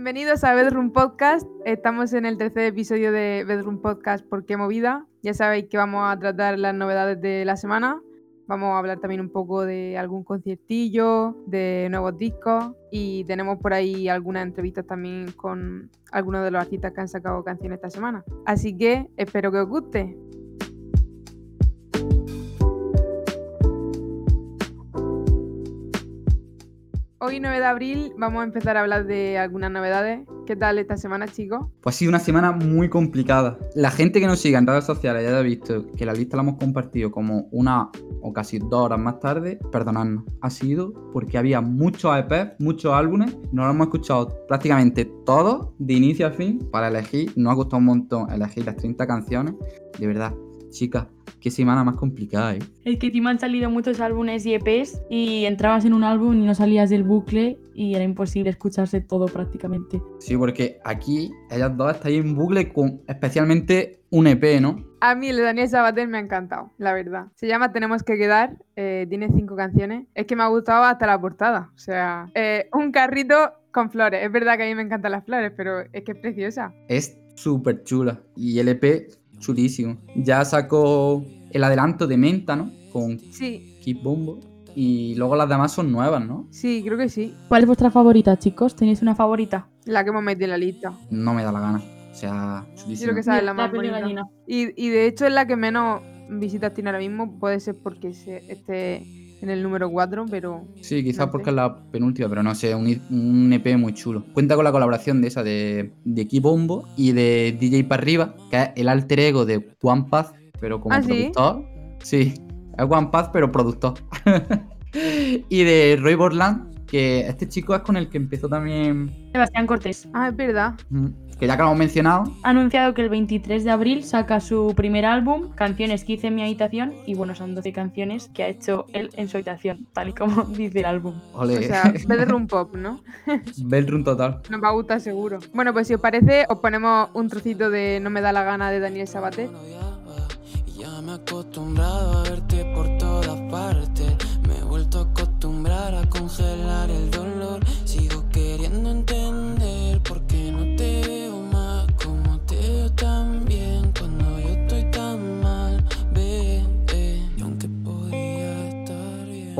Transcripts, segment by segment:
Bienvenidos a Bedroom Podcast. Estamos en el tercer episodio de Bedroom Podcast ¿Por qué movida? Ya sabéis que vamos a tratar las novedades de la semana. Vamos a hablar también un poco de algún conciertillo, de nuevos discos y tenemos por ahí algunas entrevistas también con algunos de los artistas que han sacado canciones esta semana. Así que espero que os guste. Hoy 9 de abril vamos a empezar a hablar de algunas novedades. ¿Qué tal esta semana, chicos? Pues ha sido una semana muy complicada. La gente que nos siga en redes sociales ya ha visto que la lista la hemos compartido como una o casi dos horas más tarde. Perdonadnos, ha sido porque había muchos EP, muchos álbumes. Nos lo hemos escuchado prácticamente todos, de inicio a fin, para elegir. Nos ha costado un montón elegir las 30 canciones. De verdad, chicas, qué semana más complicada, ¿eh? Es que encima han salido muchos álbumes y EPs y entrabas en un álbum y no salías del bucle y era imposible escucharse todo prácticamente. Sí, porque aquí ellas dos están en bucle con especialmente un EP, ¿no? A mí el de Daniel Sabater me ha encantado, la verdad. Se llama Tenemos que quedar, eh, tiene cinco canciones. Es que me ha gustado hasta la portada. O sea, eh, un carrito con flores. Es verdad que a mí me encantan las flores, pero es que es preciosa. Es súper chula. Y el EP chulísimo. Ya sacó el adelanto de Menta, ¿no? Con Sí, Keep Bombo. Y luego las demás son nuevas, ¿no? sí, creo que sí. ¿Cuál es vuestra favorita, chicos? ¿Tenéis una favorita? La que hemos metido en la lista. No me da la gana. O sea, chulísimo. creo que esa es la más piel de bonita. gallina. Y, y de hecho es la que menos visitas tiene ahora mismo. Puede ser porque se, esté en el número 4, pero Sí, quizás No porque sé. es la penúltima, pero no sé, un, un EP muy chulo. Cuenta con la colaboración de esa de, de Keep Bombo y de DJ para arriba, que es el alter ego de One Path, pero como ¿Ah, productor. Sí, es One Path, pero productor. y de Roy Borland, que este chico es con el que empezó también. Sebastián Cortés Ah, es verdad. mm, Que ya que lo hemos mencionado, ha anunciado que el 23 de abril saca su primer álbum, Canciones que hice en mi habitación, y bueno, son 12 canciones que ha hecho él en su habitación, tal y como dice el álbum. O sea, Bedroom Pop, ¿no? Bedroom total. Nos va a gustar seguro. Bueno, pues si os parece, os ponemos un trocito de No me da la gana de Daniel Sabater. Ya me he acostumbrado a verte por todas partes. Me he vuelto a acostumbrar a congelar el dolor. Sigo queriendo entender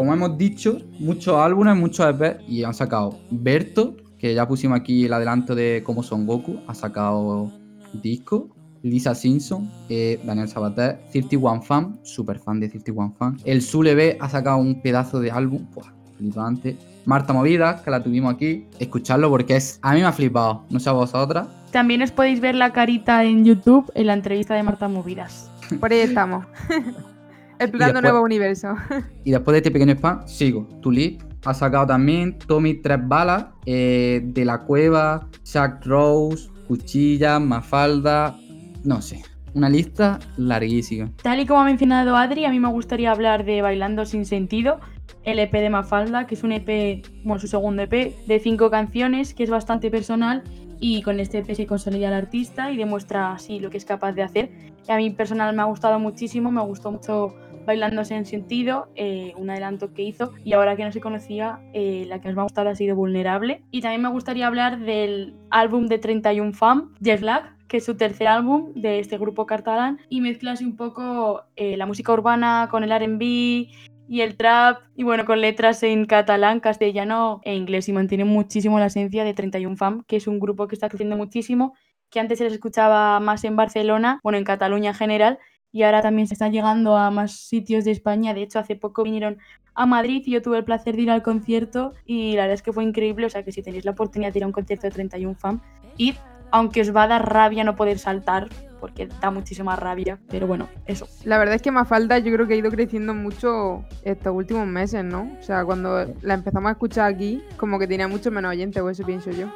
Como hemos dicho, muchos álbumes, muchos EP y han sacado Berto, que ya pusimos aquí el adelanto de cómo son Goku, ha sacado disco. Lisa Simpson, eh, Daniel Sabater, 31 Fan, super fan de 31 Fan. El Sule B ha sacado un pedazo de álbum, pues, flipante. Marta Movidas, que la tuvimos aquí, escucharlo porque es. A mí me ha flipado, no sé a vosotras. También os podéis ver la carita en YouTube en la entrevista de Marta Movidas. Por ahí estamos. Explorando después- nuevo universo. Y después de este pequeño spam, sigo. Tulip ha sacado también Tommy Tres Balas, eh, De la Cueva, Jack Rose, Cuchilla, Mafalda, no sé. Una lista larguísima. Tal y como ha mencionado Adri, a mí me gustaría hablar de Bailando sin sentido, el EP de Mafalda, que es un EP, bueno, su segundo EP, de cinco canciones, que es bastante personal y con este EP se consolida el artista y demuestra así lo que es capaz de hacer. Y a mí personal me ha gustado muchísimo, me gustó mucho Bailando sin sentido, eh, un adelanto que hizo. Y ahora que no se conocía, eh, la que más me ha gustado ha sido Vulnerable. Y también me gustaría hablar del álbum de 31 Fam, Jet Lag, que es su tercer álbum de este grupo catalán. Y mezcla así un poco eh, la música urbana con el RB y el trap. Y bueno, con letras en catalán, castellano e inglés. Y mantiene muchísimo la esencia de 31 Fam, que es un grupo que está creciendo muchísimo, que antes se les escuchaba más en Barcelona, bueno, en Cataluña en general y ahora también se están llegando a más sitios de España. De hecho, hace poco vinieron a Madrid y yo tuve el placer de ir al concierto y la verdad es que fue increíble. O sea que si tenéis la oportunidad de ir a un concierto de 31 Fam, id, aunque os va a dar rabia no poder saltar, porque da muchísima rabia. Pero bueno, eso. La verdad es que Mafalda yo creo que ha ido creciendo mucho estos últimos meses, ¿no? O sea, cuando la empezamos a escuchar aquí, como que tenía mucho menos oyentes, o eso pienso yo.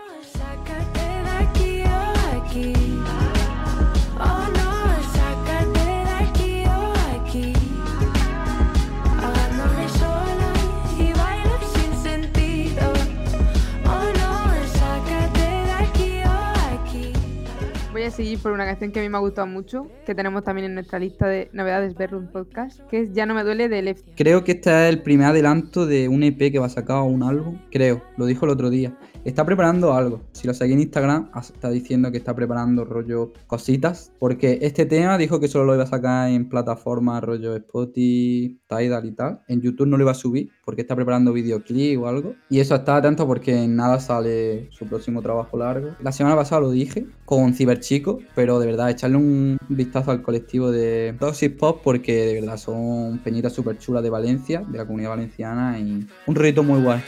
Seguir por una canción que a mí me ha gustado mucho, que tenemos también en nuestra lista de novedades Bedroom Podcast, que es Ya no me duele de Left. Creo que este es el primer adelanto de un EP que va a sacar o un álbum. Creo, lo dijo el otro día. Está preparando algo. Si lo seguís en Instagram, está diciendo que está preparando rollo cositas. Porque este tema dijo que solo lo iba a sacar en plataformas rollo Spotify, Tidal y tal. En YouTube no lo iba a subir porque está preparando videoclip o algo. Y eso está atento porque en nada sale su próximo trabajo largo. La semana pasada lo dije con Ciberchico, pero de verdad, echarle un vistazo al colectivo de Toxic Pop porque de verdad son peñitas súper chulas de Valencia, de la comunidad valenciana y un rollito muy guay.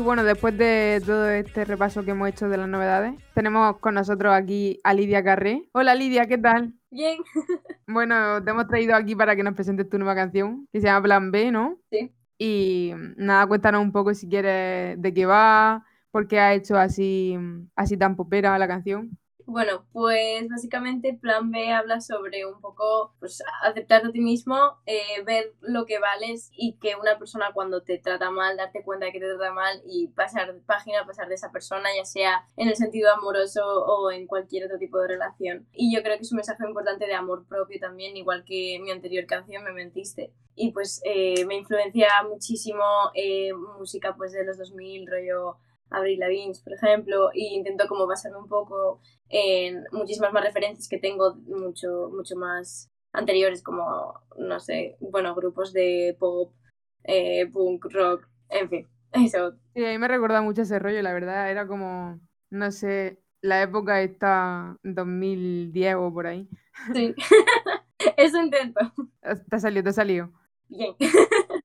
Y bueno, después de todo este repaso que hemos hecho de las novedades, tenemos con nosotros aquí a Lidia Carré. Hola Lidia, ¿qué tal? Bien, Bueno, te hemos traído aquí para que nos presentes tu nueva canción, que se llama Plan B, ¿no? Sí. Y nada, cuéntanos un poco si quieres de qué va, por qué ha hecho así, así tan popera la canción. Bueno, pues básicamente Plan B habla sobre un poco pues, aceptarte a ti mismo, eh, ver lo que vales y que una persona cuando te trata mal, darte cuenta de que te trata mal y pasar página, pasar de esa persona, ya sea en el sentido amoroso o en cualquier otro tipo de relación. Y yo creo que es un mensaje importante de amor propio también, igual que mi anterior canción, Me Mentiste. Y pues eh, me influencia muchísimo eh, música pues de los 2000, rollo Avril Lavigne, por ejemplo, y intento como basarme un poco en muchísimas más referencias que tengo mucho, mucho más anteriores, como, no sé, bueno, grupos de pop, eh, punk, rock, en fin, eso. Sí, a mí me recuerda mucho ese rollo, la verdad, era como, no sé, la época esta 2010 o por ahí. Sí, eso intento. Te ha salido, te ha salido. Bien.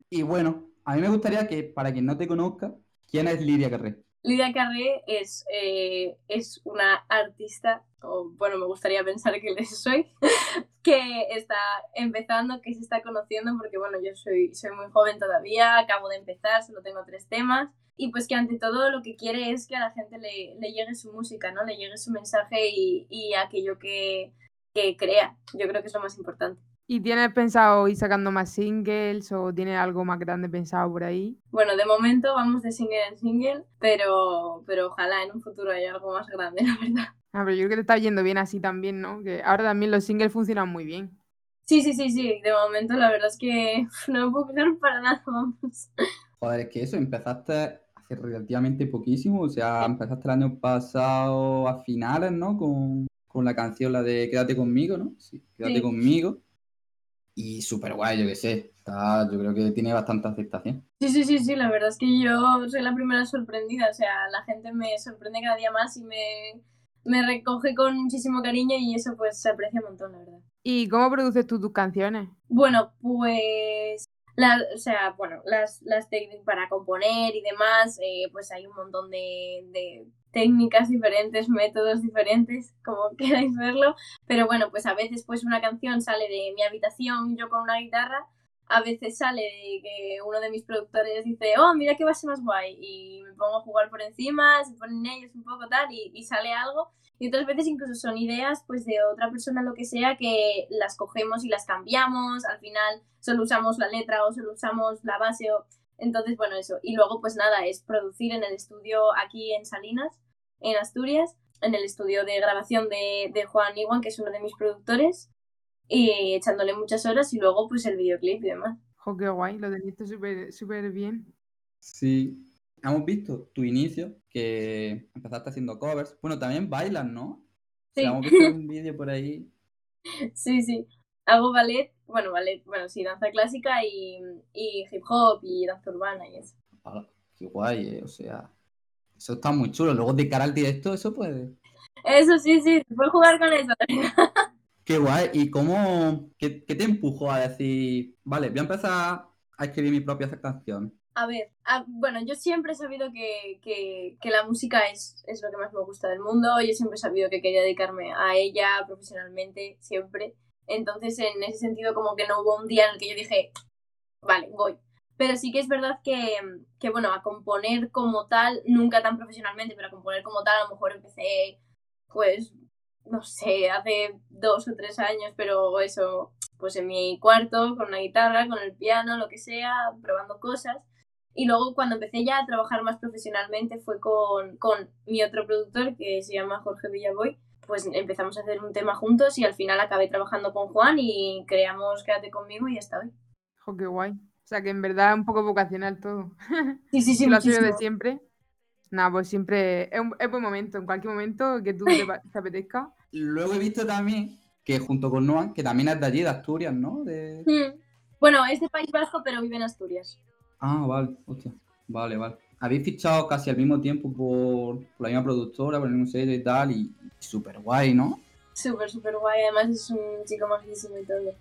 Y bueno, a mí me gustaría que, para quien no te conozca, ¿quién es Lidia Carré? Lidia Carré es, eh, es una artista, o bueno, me gustaría pensar que lo soy, que está empezando, que se está conociendo, porque bueno, yo soy, soy muy joven todavía, acabo de empezar, solo tengo tres temas, y pues que ante todo lo que quiere es que a la gente le, le llegue su música, ¿no? Le llegue su mensaje y, y aquello que, que crea. Yo creo que es lo más importante. ¿Y tienes pensado ir sacando más singles o tienes algo más grande pensado por ahí? Bueno, de momento vamos de single en single, pero, pero ojalá en un futuro haya algo más grande, la verdad. Ah, pero yo creo que te está yendo bien así también, ¿no? Que ahora también los singles funcionan muy bien. Sí, sí, sí, sí. De momento la verdad es que no me puedo quejar para nada, vamos. Joder, es que eso, empezaste hace relativamente poquísimo, o sea, empezaste el año pasado a finales, ¿no? Con, con la canción, la de Quédate conmigo, ¿no? Sí, Quédate Sí. conmigo. Y súper guay, yo qué sé. Está, yo creo que tiene bastante aceptación. Sí, sí, sí, sí, la verdad es que yo soy la primera sorprendida. O sea, la gente me sorprende cada día más y me, me recoge con muchísimo cariño y eso pues se aprecia un montón, la verdad. ¿Y cómo produces tú tus canciones? Bueno, pues, la, o sea, bueno, las, las técnicas para componer y demás, eh, pues hay un montón de, de técnicas diferentes, métodos diferentes, como queráis verlo, pero bueno, pues a veces pues una canción sale de mi habitación yo con una guitarra, a veces sale que uno de mis productores dice, oh, mira qué base más guay, y me pongo a jugar por encima, se ponen ellos un poco tal, y, sale algo, y otras veces incluso son ideas pues de otra persona, lo que sea, que las cogemos y las cambiamos, al final solo usamos la letra o solo usamos la base o... Entonces, bueno, eso. Y luego, pues nada, es producir en el estudio aquí en Salinas, en Asturias, en el estudio de grabación de, de Juan Iwan, que es uno de mis productores, y echándole muchas horas y luego pues el videoclip y demás. Jo, qué guay, lo tenías súper súper bien. Sí. Hemos visto tu inicio, que empezaste haciendo covers. Bueno, también bailas, ¿no? O sea, Sí. hemos visto un vídeo por ahí. Sí, sí. Hago ballet, bueno, ballet, bueno, sí, danza clásica y, y hip hop y danza urbana y eso. Ah, qué guay, eh, O sea, eso está muy chulo. Luego de cara al directo, eso puede. Eso sí, sí, se puede jugar con eso. Qué guay. ¿Y cómo, qué, te empujó a decir, vale, voy a empezar a escribir mi propia canción? A ver, bueno, yo siempre he sabido que, que- que la música es, es lo que más me gusta del mundo. Yo siempre he sabido que quería dedicarme a ella profesionalmente, siempre. Entonces, en ese sentido, como que no hubo un día en el que yo dije, vale, voy. Pero sí que es verdad que, que, bueno, a componer como tal, nunca tan profesionalmente, pero a componer como tal, a lo mejor empecé, pues, no sé, hace dos o tres años, pero eso, pues en mi cuarto, con una guitarra, con el piano, lo que sea, probando cosas. Y luego cuando empecé ya a trabajar más profesionalmente fue con, con mi otro productor que se llama Jorge Villaboy. Pues empezamos a hacer un tema juntos y al final acabé trabajando con Juan y creamos Quédate conmigo y hasta hoy. Jo, qué guay. O sea que en verdad es un poco vocacional todo. Sí, sí, sí, lo de siempre. Nada, pues siempre es, un, es buen momento, en cualquier momento que tú te, te apetezca. Luego he visto también que junto con Noah, que también es de allí, de Asturias, ¿no? De... Mm. Bueno, es de País Vasco, pero vive en Asturias. Ah, vale, hostia. Vale, vale. Habéis fichado casi al mismo tiempo por, por la misma productora, por el mismo sello y tal, y, súper guay, ¿no? Súper, súper guay. Además es un chico majísimo y todo.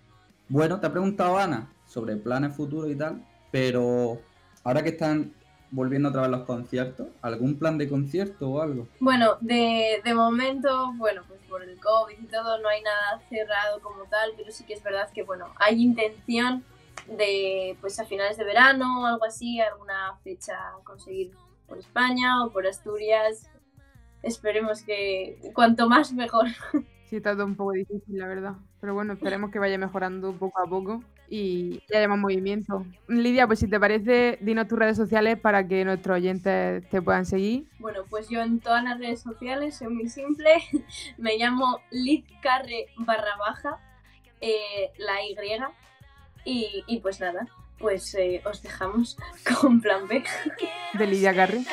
Bueno, te ha preguntado Ana sobre planes futuros y tal, pero ahora que están volviendo otra vez los conciertos, ¿algún plan de concierto o algo? Bueno, de, de momento, bueno, pues por el COVID y todo no hay nada cerrado como tal, pero sí que es verdad que, bueno, hay intención de, pues a finales de verano o algo así, alguna fecha conseguir por España o por Asturias. Esperemos que cuanto más mejor. Sí, está todo un poco difícil, la verdad. Pero bueno, esperemos que vaya mejorando poco a poco y que haya más movimiento. Lidia, pues si te parece, dinos tus redes sociales para que nuestros oyentes te puedan seguir. Bueno, pues yo en todas las redes sociales soy muy simple. Me llamo Lizcarre barra baja, eh, la Y. Y, y pues nada, pues eh, os dejamos con plan B. De Lidia Carri.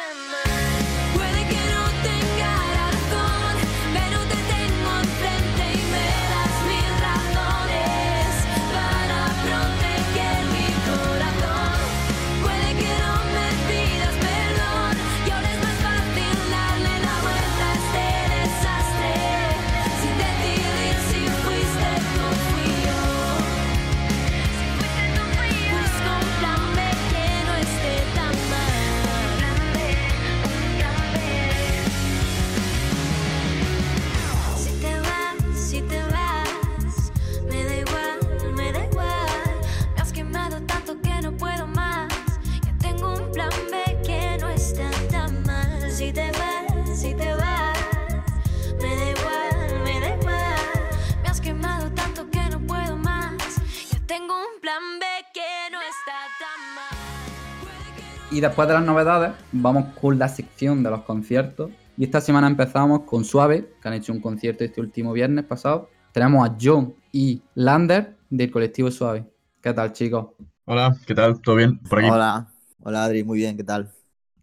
Plan B que no está tan mal. Y después de las novedades, vamos con la sección de los conciertos. Y esta semana empezamos con Suave, que han hecho un concierto este último viernes pasado. Tenemos a John y Lander del colectivo Suave. ¿Qué tal, chicos? Hola, ¿qué tal? ¿Todo bien? Por aquí. Hola, hola Adri, muy bien, ¿qué tal?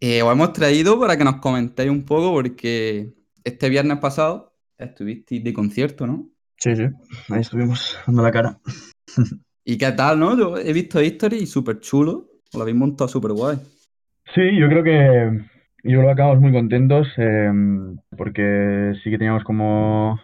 Eh, os hemos traído para que nos comentéis un poco, porque este viernes pasado estuvisteis de concierto, ¿no? Sí, sí, ahí estuvimos dando la cara. ¿Y qué tal, no? Yo he visto History y súper chulo. Lo habéis montado súper guay. Sí, yo creo que yo creo que acabamos muy contentos eh, porque sí que teníamos como,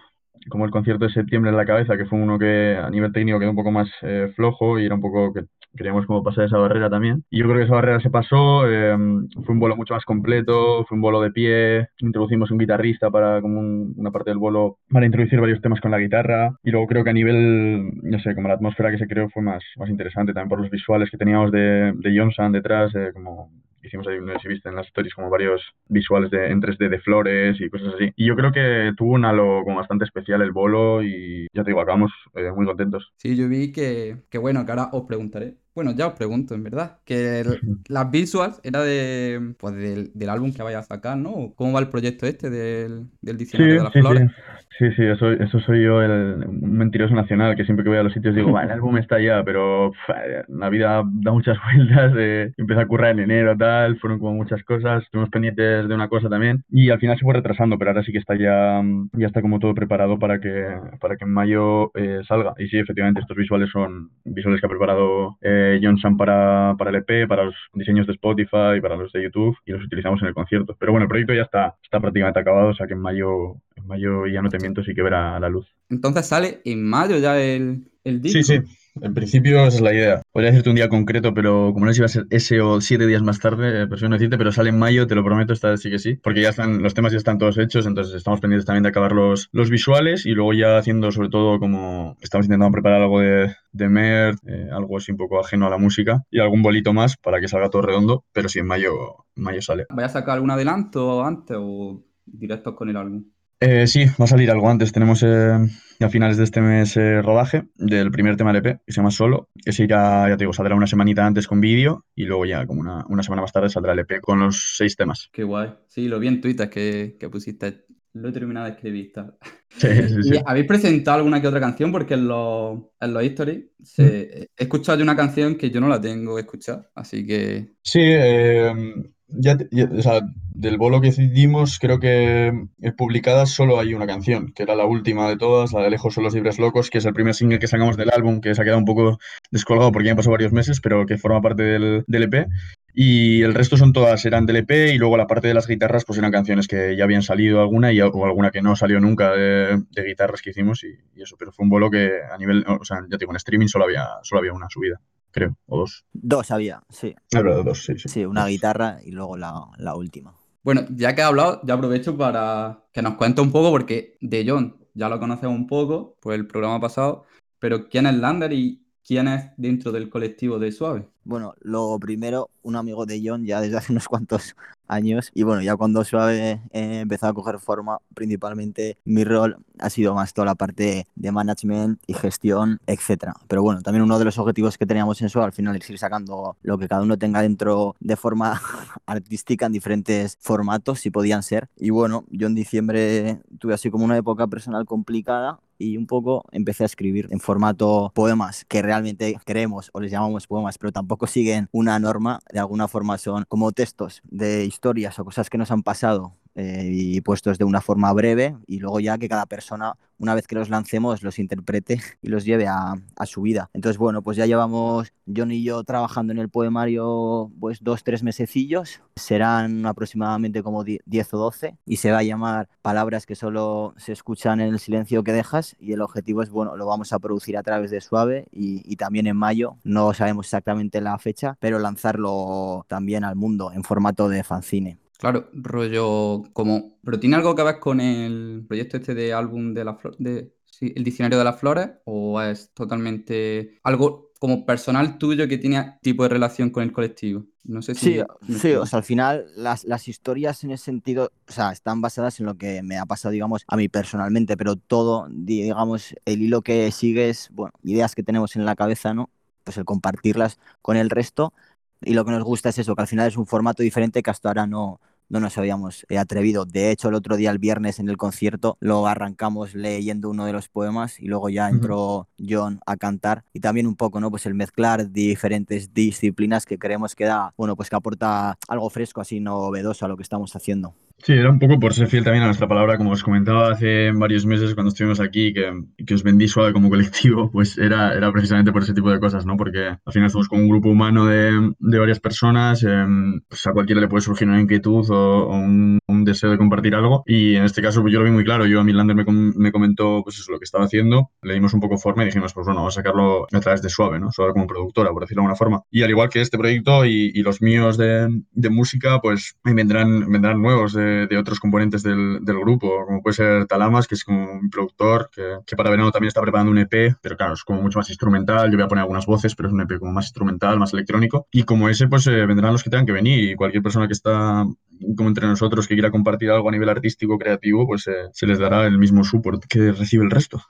como el concierto de septiembre en la cabeza, que fue uno que a nivel técnico quedó un poco más eh, flojo y era un poco que queríamos como pasar esa barrera también. Y yo creo que esa barrera se pasó, eh, fue un vuelo mucho más completo, fue un vuelo de pie, introducimos un guitarrista para como un- una parte del vuelo para introducir varios temas con la guitarra y luego creo que a nivel, no sé, como la atmósfera que se creó fue más, más interesante también por los visuales que teníamos de, de Johnson detrás, eh, como hicimos ahí, no sé si viste en las stories, como varios visuales de, en 3D de flores y cosas así. Y yo creo que tuvo un halo como bastante especial el bolo y ya te digo, acabamos eh, muy contentos. Sí, yo vi que, que bueno, que ahora os preguntaré. Bueno, ya os pregunto, en verdad. Que el- las visuals era de, pues del, del álbum que vaya a sacar, ¿no? ¿Cómo va el proyecto este del, del Sí, diccionario de las sí, flores? sí. Sí, sí, eso, eso soy yo, el un mentiroso nacional, que siempre que voy a los sitios digo, "Va, el álbum está ya, pero la vida da muchas vueltas, eh, empecé a currar en enero, tal, fueron como muchas cosas, estuvimos pendientes de una cosa también, y al final se fue retrasando, pero ahora sí que está ya, ya está como todo preparado para que, para que en mayo eh, salga. Y sí, efectivamente, estos visuales son visuales que ha preparado eh, John Sam para, para el EP, para los diseños de Spotify, para los de YouTube, y los utilizamos en el concierto. Pero bueno, el proyecto ya está, está prácticamente acabado, o sea que en mayo, en mayo ya no te miento, sí que verá la luz. Entonces sale en mayo ya el, el disco. Sí, sí. En principio esa es la idea. Podría decirte un día concreto, pero como no sé si va a ser ese o siete días más tarde, eh, prefiero no decirte, pero sale en mayo, te lo prometo, esta vez sí que sí. Porque ya están, los temas ya están todos hechos, entonces estamos pendientes también de acabar los, los visuales y luego ya haciendo sobre todo como estamos intentando preparar algo de, de eh, algo así un poco ajeno a la música y algún bolito más para que salga todo redondo, pero sí, en mayo, mayo sale. ¿Vaya a sacar algún adelanto antes o directos con el álbum? Eh, sí, va a salir algo antes. Tenemos eh, a finales de este mes eh, rodaje del primer tema del EP, que se llama Solo. Ese irá, ya te digo, saldrá una semanita antes con vídeo y luego ya como una, una semana más tarde saldrá el EP con los seis temas. Qué guay. Sí, lo vi en Twitter que, que pusiste. Lo he terminado de escribir. Sí, sí, sí. ¿Y habéis presentado alguna que otra canción? Porque en los, en los stories se- he escuchado yo una canción que yo no la tengo escuchada. Así que Sí, eh, ya, del bolo que dimos, creo que eh, publicada solo hay una canción, que era la última de todas, la de Lejos son los libres locos, que es el primer single que sacamos del álbum, que se ha quedado un poco descolgado porque ya han pasado varios meses, pero que forma parte del, del EP. Y el resto son todas, eran del EP, y luego la parte de las guitarras, pues eran canciones que ya habían salido alguna y, o alguna que no salió nunca de, guitarras que hicimos y, y eso, pero fue un bolo que a nivel, o sea, ya te digo, en streaming solo había, solo había una subida, creo, o dos. Dos había, sí. Ah, pero dos, sí, sí. Sí, una guitarra y luego la, la última. Bueno, ya que he hablado, ya aprovecho para que nos cuente un poco, porque de John ya lo conocemos un poco por el programa pasado, pero ¿quién es Lander y quién es dentro del colectivo de Suave? Bueno, lo primero, un amigo de John ya desde hace unos cuantos años y bueno, ya cuando Suave eh, empezó a coger forma, principalmente mi rol ha sido más toda la parte de management y gestión, etcétera. Pero bueno, también uno de los objetivos que teníamos en Suave al final es ir sacando lo que cada uno tenga dentro de forma artística en diferentes formatos, si podían ser. Y bueno, yo en diciembre tuve así como una época personal complicada y un poco empecé a escribir en formato poemas que realmente creemos o les llamamos poemas, pero tampoco siguen una norma, de alguna forma son como textos de historias o cosas que nos han pasado eh, y puestos de una forma breve y luego ya que cada persona una vez que los lancemos los interprete y los lleve a, a su vida. Entonces bueno, pues ya llevamos John y yo trabajando en el poemario pues dos, tres mesecillos, serán aproximadamente como die- 10 o 12 y se va a llamar Palabras que solo se escuchan en el silencio que dejas y el objetivo es, bueno, lo vamos a producir a través de Suave y, y también en mayo, no sabemos exactamente la fecha, pero lanzarlo también al mundo en formato de fanzine. Claro, rollo como... ¿Pero tiene algo que ver con el proyecto este de álbum de la flor... de... sí, el diccionario de las flores? ¿O es totalmente algo como personal tuyo que tiene tipo de relación con el colectivo? No sé si... Sí, me sí, explico. o sea, al final las, las historias en ese sentido, o sea, están basadas en lo que me ha pasado, digamos, a mí personalmente, pero todo, digamos, el hilo que sigue es, bueno, ideas que tenemos en la cabeza, ¿no? Pues el compartirlas con el resto y lo que nos gusta es eso, que al final es un formato diferente que hasta ahora no, no nos habíamos eh, atrevido. De hecho, el otro día, el viernes, en el concierto, lo arrancamos leyendo uno de los poemas y luego ya entró John a cantar. Y también un poco, ¿no? Pues el mezclar diferentes disciplinas que creemos que da, bueno, pues que aporta algo fresco, así novedoso a lo que estamos haciendo. Sí, era un poco por ser fiel también a nuestra palabra, como os comentaba hace varios meses cuando estuvimos aquí, que, que os vendí suave como colectivo, pues era, era precisamente por ese tipo de cosas, ¿no? Porque al final somos como un grupo humano de, de varias personas, eh, pues a cualquiera le puede surgir una inquietud o, o un, un deseo de compartir algo, y en este caso pues yo lo vi muy claro, yo a mí Lander me, com- me comentó pues eso, lo que estaba haciendo, le dimos un poco forma y dijimos, pues bueno, vamos a sacarlo a través de Suave, ¿no? Suave como productora, por decirlo de alguna forma. Y al igual que este proyecto y, y los míos de, de música, pues vendrán, vendrán nuevos de otros componentes del, del grupo, como puede ser Talamas, que es como un productor que, que para verano también está preparando un EP, pero claro, es como mucho más instrumental, yo voy a poner algunas voces, pero es un EP como más instrumental, más electrónico, y como ese, pues eh, vendrán los que tengan que venir, y cualquier persona que está como entre nosotros que quiera compartir algo a nivel artístico, creativo, pues eh, se les dará el mismo support que recibe el resto.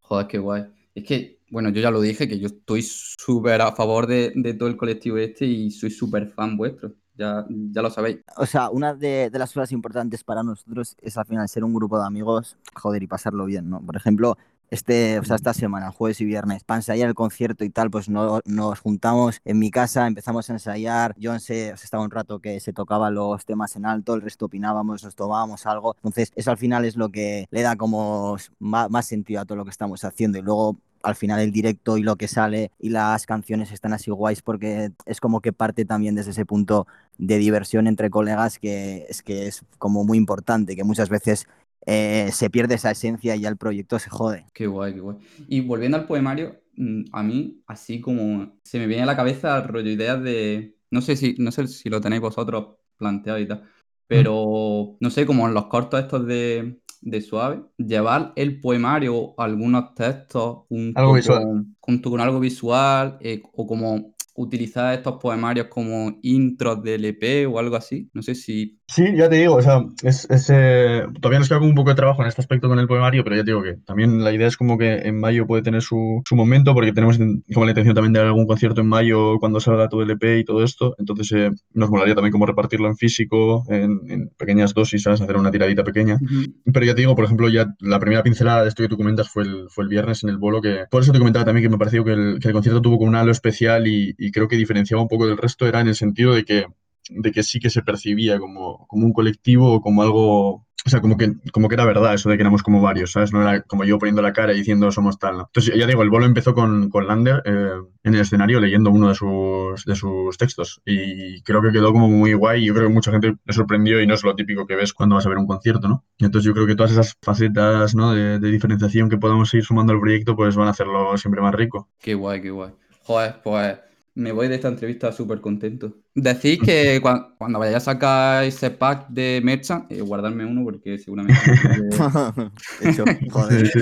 Joder, qué guay. Es que, bueno, yo ya lo dije, que yo estoy súper a favor de, de todo el colectivo este y soy súper fan vuestro. Ya, ya lo sabéis. O sea, una de, de las cosas importantes para nosotros es al final ser un grupo de amigos, joder, y pasarlo bien, ¿no? Por ejemplo, este, o sea, esta semana, jueves y viernes, para ensayar el concierto y tal, pues no, nos juntamos en mi casa, empezamos a ensayar, yo sé, o sea, estaba un rato que se tocaba los temas en alto, el resto opinábamos, nos tomábamos algo, entonces eso al final es lo que le da como más, más sentido a todo lo que estamos haciendo y luego al final el directo y lo que sale y las canciones están así guays porque es como que parte también desde ese punto de diversión entre colegas que es que es como muy importante, que muchas veces eh, se pierde esa esencia y ya el proyecto se jode. Qué guay, qué guay. Y volviendo al poemario, mm, a mí, así como se me viene a la cabeza rollo ideas de. No sé si, no sé si lo tenéis vosotros planteado y tal. Pero no sé, como en los cortos estos de, de Suave, llevar el poemario, algunos textos, junto Algo visual. con, junto con algo visual, eh, o como utilizar estos poemarios como intros del EP o algo así. No sé si Sí, ya te digo, o sea, es, es, eh, todavía nos queda como un poco de trabajo en este aspecto con el poemario, pero ya te digo que también la idea es como que en mayo puede tener su, su momento, porque tenemos como la intención también de dar algún concierto en mayo cuando salga todo el EP y todo esto, entonces eh, nos molaría también como repartirlo en físico, en, en pequeñas dosis, ¿sabes? Hacer una tiradita pequeña. Pero ya te digo, por ejemplo, ya la primera pincelada de esto que tú comentas fue el, fue el viernes en el bolo, que por eso te comentaba también que me pareció que el, que el concierto tuvo como un halo especial y, y creo que diferenciaba un poco del resto, era en el sentido de que de que sí que se percibía como, como un colectivo o como algo, o sea, como que, como que era verdad eso de que éramos como varios, ¿sabes? No era como yo poniendo la cara y diciendo somos tal, ¿no? Entonces, ya digo, el bolo empezó con, con Lander eh, en el escenario leyendo uno de sus, de sus textos y creo que quedó como muy guay yo creo que mucha gente le sorprendió y no es lo típico que ves cuando vas a ver un concierto, ¿no? Entonces yo creo que todas esas facetas, ¿no? De, de diferenciación que podamos ir sumando al proyecto, pues van a hacerlo siempre más rico. Qué guay, qué guay. Joder, pues me voy de esta entrevista súper contento. Decís que cua- cuando vayáis a sacar ese pack de merchant, eh, guardarme uno porque seguramente... Hecho, Sí, joder. sí.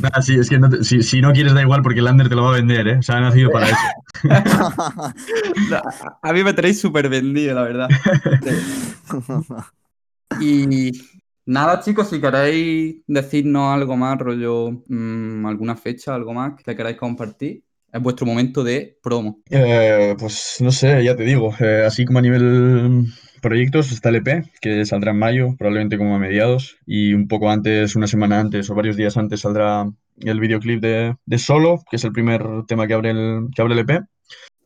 Nada, sí, es que no te- si, si no quieres da igual porque Lander te lo va a vender, ¿eh? O sea, ha nacido para eso. a, a mí me tenéis súper vendido, la verdad. Y nada, chicos, si queréis decirnos algo más, rollo, mm, alguna fecha, algo más que queráis compartir, es vuestro momento de promo. Eh, pues no sé, ya te digo, eh, así como a nivel proyectos está el EP, que saldrá en mayo, probablemente como a mediados, y un poco antes, una semana antes o varios días antes saldrá el videoclip de, de Solo, que es el primer tema que abre el, que abre el EP.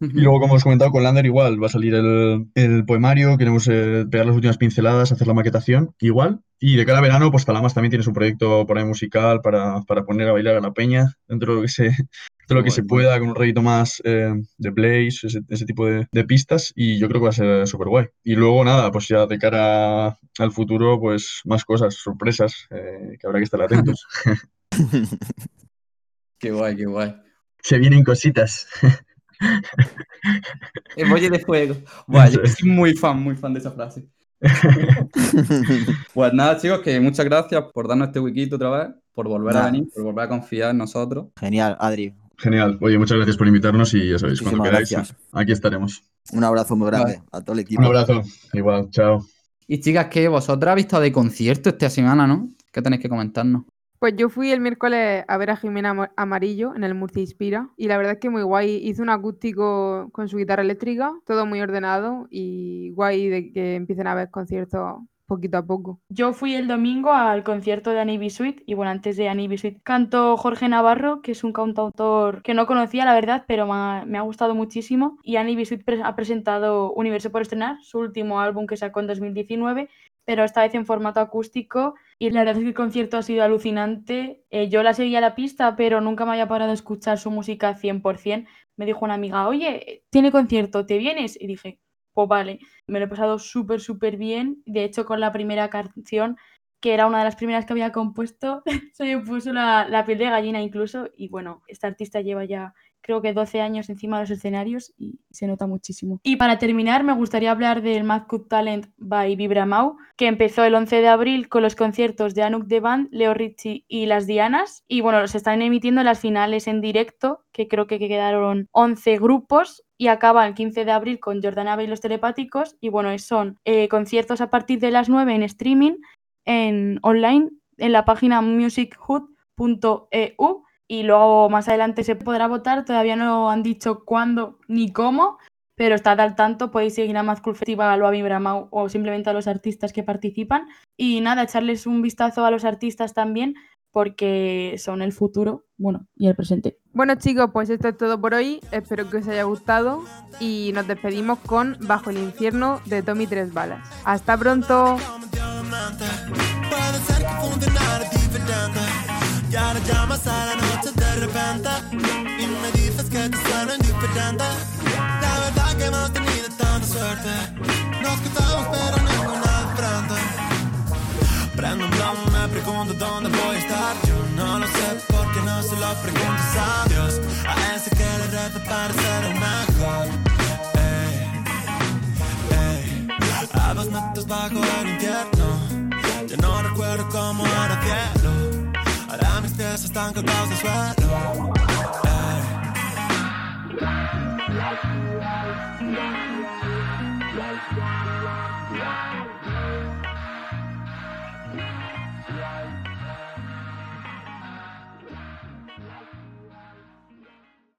Y luego, como os he comentado, con Lander igual, va a salir el, el poemario, queremos eh, pegar las últimas pinceladas, hacer la maquetación, igual. Y de cara a verano, pues Talamas también tiene su proyecto por ahí musical para, para poner a bailar a la peña, dentro de lo que se, de lo que se guay. pueda, con un rollito más eh, de Blaze, ese, ese tipo de, de pistas, y yo creo que va a ser súper guay. Y luego, nada, pues ya de cara al futuro, pues más cosas, sorpresas, eh, que habrá que estar atentos. Qué guay, qué guay. se vienen cositas. Emoji de fuego. Buah, yo soy muy fan, muy fan de esa frase. Pues nada, chicos, que muchas gracias por darnos este huequito otra vez, por volver a venir, por volver a confiar en nosotros. Genial, Adri. Genial. Oye, muchas gracias por invitarnos y ya sabéis, cuando queráis, gracias. aquí estaremos. Un abrazo muy grande Vale. a todo el equipo. Un abrazo. Igual, chao. Y chicas, que vosotras habéis estado de concierto esta semana, ¿no? ¿Qué tenéis que comentarnos? Pues yo fui el miércoles a ver a Jimena Ama- Amarillo en el Murcia Inspira y la verdad es que muy guay. Hizo un acústico con su guitarra eléctrica, todo muy ordenado y guay de que empiecen a haber conciertos poquito a poco. Yo fui el domingo al concierto de Annie Bisuit y bueno, antes de Annie Bisuit cantó Jorge Navarro, que es un cantautor que no conocía, la verdad, pero me ha, gustado muchísimo. Y Annie Bisuit pre- ha presentado Universo por estrenar, su último álbum que sacó en 2019, pero esta vez en formato acústico. Y la verdad es que el concierto ha sido alucinante. Eh, yo la seguía a la pista, pero nunca me había parado a escuchar su música 100%. Me dijo una amiga, oye, tiene concierto, ¿te vienes? Y dije, pues vale. Me lo he pasado súper, súper bien. De hecho, con la primera canción, que era una de las primeras que había compuesto, se me puso la, la piel de gallina incluso. Y bueno, esta artista lleva ya creo que 12 años encima de los escenarios y se nota muchísimo. Y para terminar, me gustaría hablar del Mad Cool Talent by Vibramau, que empezó el 11 de abril con los conciertos de Anuk de Band, Leo Richie y Las Dianas. Y bueno, se están emitiendo las finales en directo, que creo que quedaron 11 grupos y acaba el 15 de abril con Jordana y los telepáticos. Y bueno, son eh, conciertos a partir de las 9 en streaming, en online, en la página musichood.eu y luego más adelante se podrá votar, todavía no han dicho cuándo ni cómo, pero estad al tanto, podéis seguir a Mad Cool Festival o a Vibramau o simplemente a los artistas que participan. Y nada, echarles un vistazo a los artistas también porque son el futuro, bueno, y el presente. Bueno chicos, pues esto es todo por hoy. Espero que os haya gustado y nos despedimos con Bajo el infierno de Tommy Tres Balas. Hasta pronto. Me pregunto dónde voy a estar. Yo no lo sé porque no se lo preguntas a Dios. A ese que le reta para ser el mejor. Ey, ey. A dos metros bajo el infierno. Ya no recuerdo cómo era el cielo. Ahora mis pies están colgados del suelo